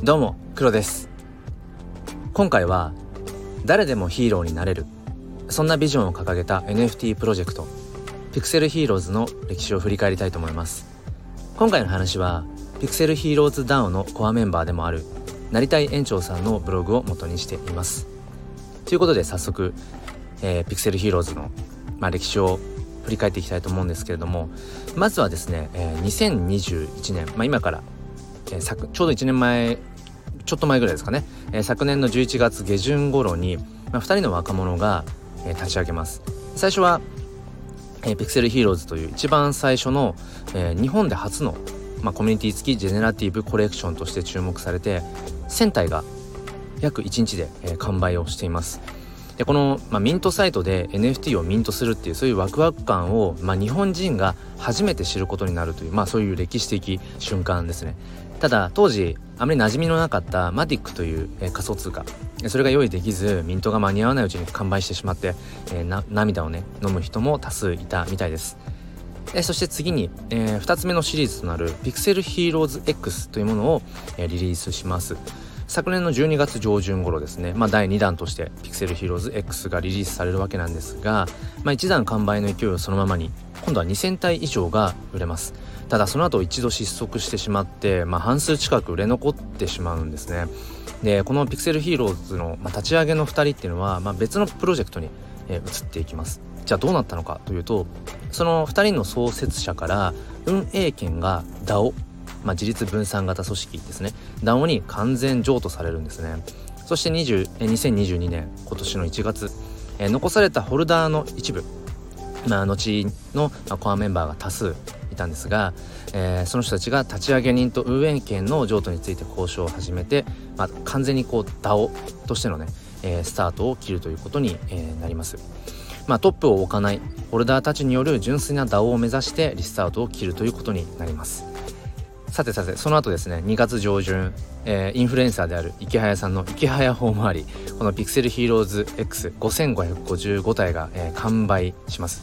どうも黒です。今回は誰でもヒーローになれるそんなビジョンを掲げた NFT プロジェクトピクセルヒーローズの歴史を振り返りたいと思います。今回の話はピクセルヒーローズ DAO のコアメンバーでもある成田園長さんのブログを元にしています。ということで早速、えー、ピクセルヒーローズの、まあ、歴史を振り返っていきたいと思うんですけれどもまずはですね、えー、2021年、まあ、今から、えー、ちょうど1年前ちょっと前ぐらいですかね、えー、昨年の11月下旬頃に、まあ、2人の若者が、えー、立ち上げます。最初は、えー、ピクセルヒーローズという一番最初の、えー、日本で初の、まあ、コミュニティ付きジェネラティブコレクションとして注目されて1000体が約1日で、えー、完売をしています。でこの、まあ、ミントサイトで NFT をミントするっていうそういうワクワク感を、まあ、日本人が初めて知ることになるという、まあ、そういう歴史的瞬間ですね。ただ当時あまり馴染みのなかったマティックという、えー、仮想通貨。それが用意できずミントが間に合わないうちに完売してしまって、えー、涙をね飲む人も多数いたみたいです。えそして次に、え、2つ目のシリーズとなるピクセルヒーローズ X というものを、え、リリースします。昨年の12月上旬頃ですね、まあ、第2弾としてピクセルヒーローズ X がリリースされるわけなんですが、まあ、1弾完売の勢いをそのままに今度は2000体以上が売れます。ただその後一度失速してしまって、まあ、半数近く売れ残ってしまうんですね。でこのピクセルヒーローズの、まあ、立ち上げの2人っていうのは、まあ、別のプロジェクトに、えー、移っていきます。じゃあどうなったのかというとその2人の創設者から運営権が DAO まあ、自立分散型組織ですね。DAO に完全譲渡されるんですね。そして20 2022年今年の1月、えー、残されたホルダーの一部まあ、後の、コアメンバーが多数いたんですが、えー、その人たちが立ち上げ人と運営権の譲渡について交渉を始めて、まあ、完全にこう DAO としてのね、えー、スタートを切るということに、えー、なります。まあ、トップを置かないホルダーたちによる純粋な DAO を目指してリスタートを切るということになります。さてさてその後ですね2月上旬、えー、インフルエンサーである池早さんの池早法もありこのピクセルヒーローズ X5555 体が、えー、完売します、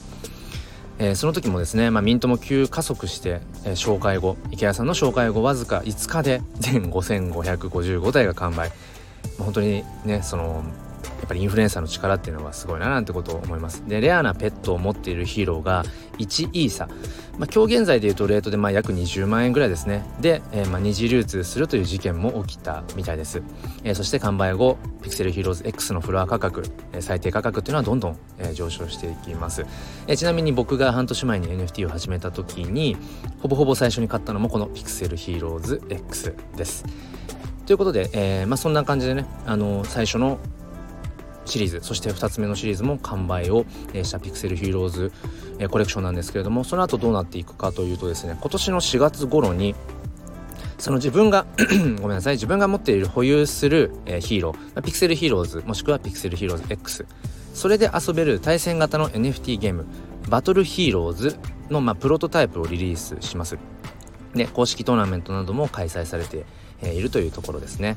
えー、その時もですね、まあ、ミントも急加速して、え、紹介後池谷さんの紹介後わずか5日で全5555体が完売、まあ、本当にねそのやっぱりインフルエンサーの力っていうのはすごいななんてことを思います。でレアなペットを持っているヒーローが1イーサ、まあ、今日現在でいうとレートでまあ約20万円ぐらいですね。で、えー、まあ二次流通するという事件も起きたみたいです、えー、そして完売後ピクセルヒーローズ X のフロア価格、えー、最低価格っていうのはどんどん、えー、上昇していきます、えー、ちなみに僕が半年前に NFT を始めた時にほぼほぼ最初に買ったのもこのピクセルヒーローズ X です。ということで、えーまあ、そんな感じでね、あの、最初のシリーズそして2つ目のシリーズも完売をしたピクセルヒーローズコレクションなんですけれどもその後どうなっていくかというとですね今年の4月頃にその自分が ごめんなさい自分が持っている保有する、えー、ヒーローピクセルヒーローズもしくはピクセルヒーローズ X それで遊べる対戦型の NFT ゲームバトルヒーローズの、まあ、プロトタイプをリリースします。で公式トーナメントなども開催されて、えー、いるというところですね。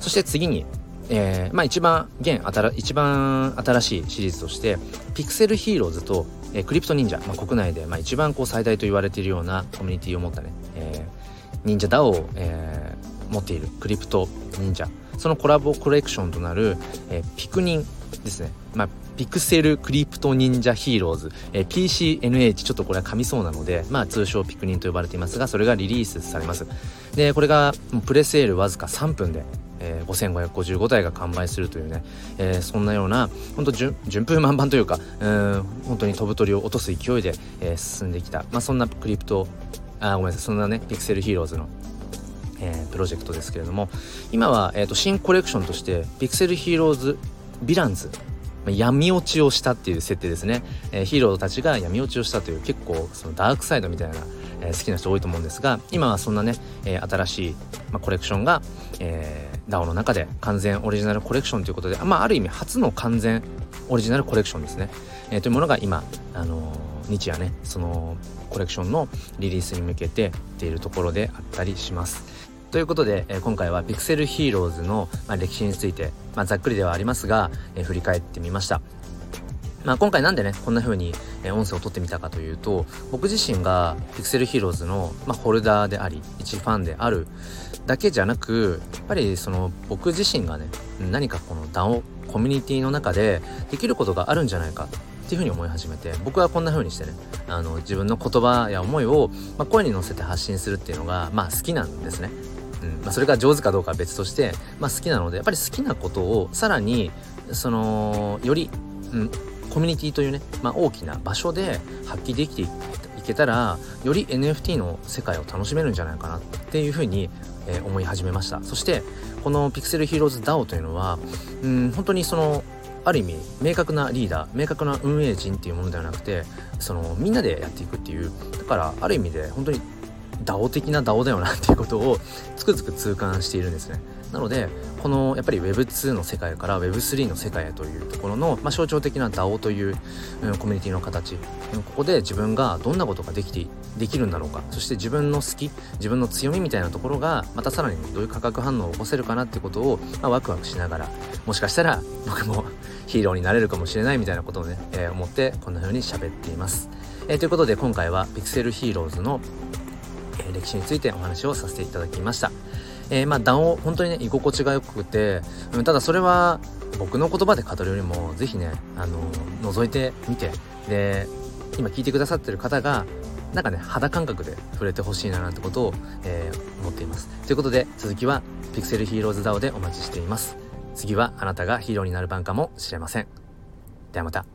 そして次にえー、まあ一番現新一番新しいシリーズとしてピクセルヒーローズと、えー、クリプト忍者、まあ、国内で、まあ、一番こう最大と言われているようなコミュニティを持ったね、えー、忍者 DAO を、えー、持っているクリプト忍者。そのコラボコレクションとなる、えー、ピクニンですね、まあ、ピクセルクリプト忍者ヒーローズ、えー、PCNH ちょっとこれは噛みそうなので、まあ、通称ピクニンと呼ばれていますがそれがリリースされます。でこれがプレセールわずか3分でえー、5555台が完売するというね、えー、そんなような本当順風満帆というか、うん、本当に飛ぶ鳥を落とす勢いで、えー、進んできた、まあ、そんなクリプトあごめんなさいそんなねピクセルヒーローズのえー、プロジェクトですけれども今は、えーと、新コレクションとしてピクセルヒーローズヴィランズ闇落ちをしたっていう設定ですね、えー、ヒーローたちが闇落ちをしたという結構そのダークサイドみたいな、えー、好きな人多いと思うんですが今はそんなね、えー、新しい、まあ、コレクションが、えー、DAO の中で完全オリジナルコレクションということで、まあ、ある意味初の完全オリジナルコレクションですね、えー、というものが今、あのー、日夜ねそのコレクションのリリースに向けてっているところであったりします。ということで、えー、今回はピクセルヒーローズの、まあ、歴史について、まあ、ざっくりではありますが、えー、振り返ってみました。まあ、今回なんでねこんな風に音声を撮ってみたかというと僕自身がピクセルヒーローズの、まあ、ホルダーであり一ファンであるだけじゃなくやっぱりその僕自身がね何かこの DAO コミュニティの中でできることがあるんじゃないかっていうふうに思い始めて僕はこんな風にしてねあの自分の言葉や思いを、まあ、声に乗せて発信するっていうのがまあ好きなんですね。うんまあ、それが上手かどうかは別として、まあ、好きなのでやっぱり好きなことをさらにそのより、うん、コミュニティというね、まあ、大きな場所で発揮できていけたらより NFT の世界を楽しめるんじゃないかなっていうふうに、え、思い始めました。そしてこのピクセルヒーローズ DAO というのはうん本当にそのある意味明確なリーダー明確な運営陣っていうものではなくてそのみんなでやっていくっていうだからある意味で本当に DAO 的な DAO だよなっていうことをつくづく痛感しているんですね。なのでこのやっぱり Web2 の世界から Web3 の世界へというところの、まあ、象徴的な DAO という、うん、コミュニティの形ここで自分がどんなことができてできるんだろうかそして自分の好き自分の強みみたいなところがまたさらにどういう化学反応を起こせるかなってことを、まあ、ワクワクしながらもしかしたら僕もヒーローになれるかもしれないみたいなことをね、えー、思ってこんな風に喋っています。えー、ということで今回はピクセルヒーローズの、えー、歴史についてお話をさせていただきました。えー、まあ談を本当にね居心地が良くて、うん、ただそれは僕の言葉で語るよりも是非ねあの覗いてみて。で今聞いてくださってる方がなんかね肌感覚で触れてほしいななんてことを、えー、思っています。ということで続きはピクセルヒーローズ DAO でお待ちしています。次はあなたがヒーローになる番かもしれません。ではまた。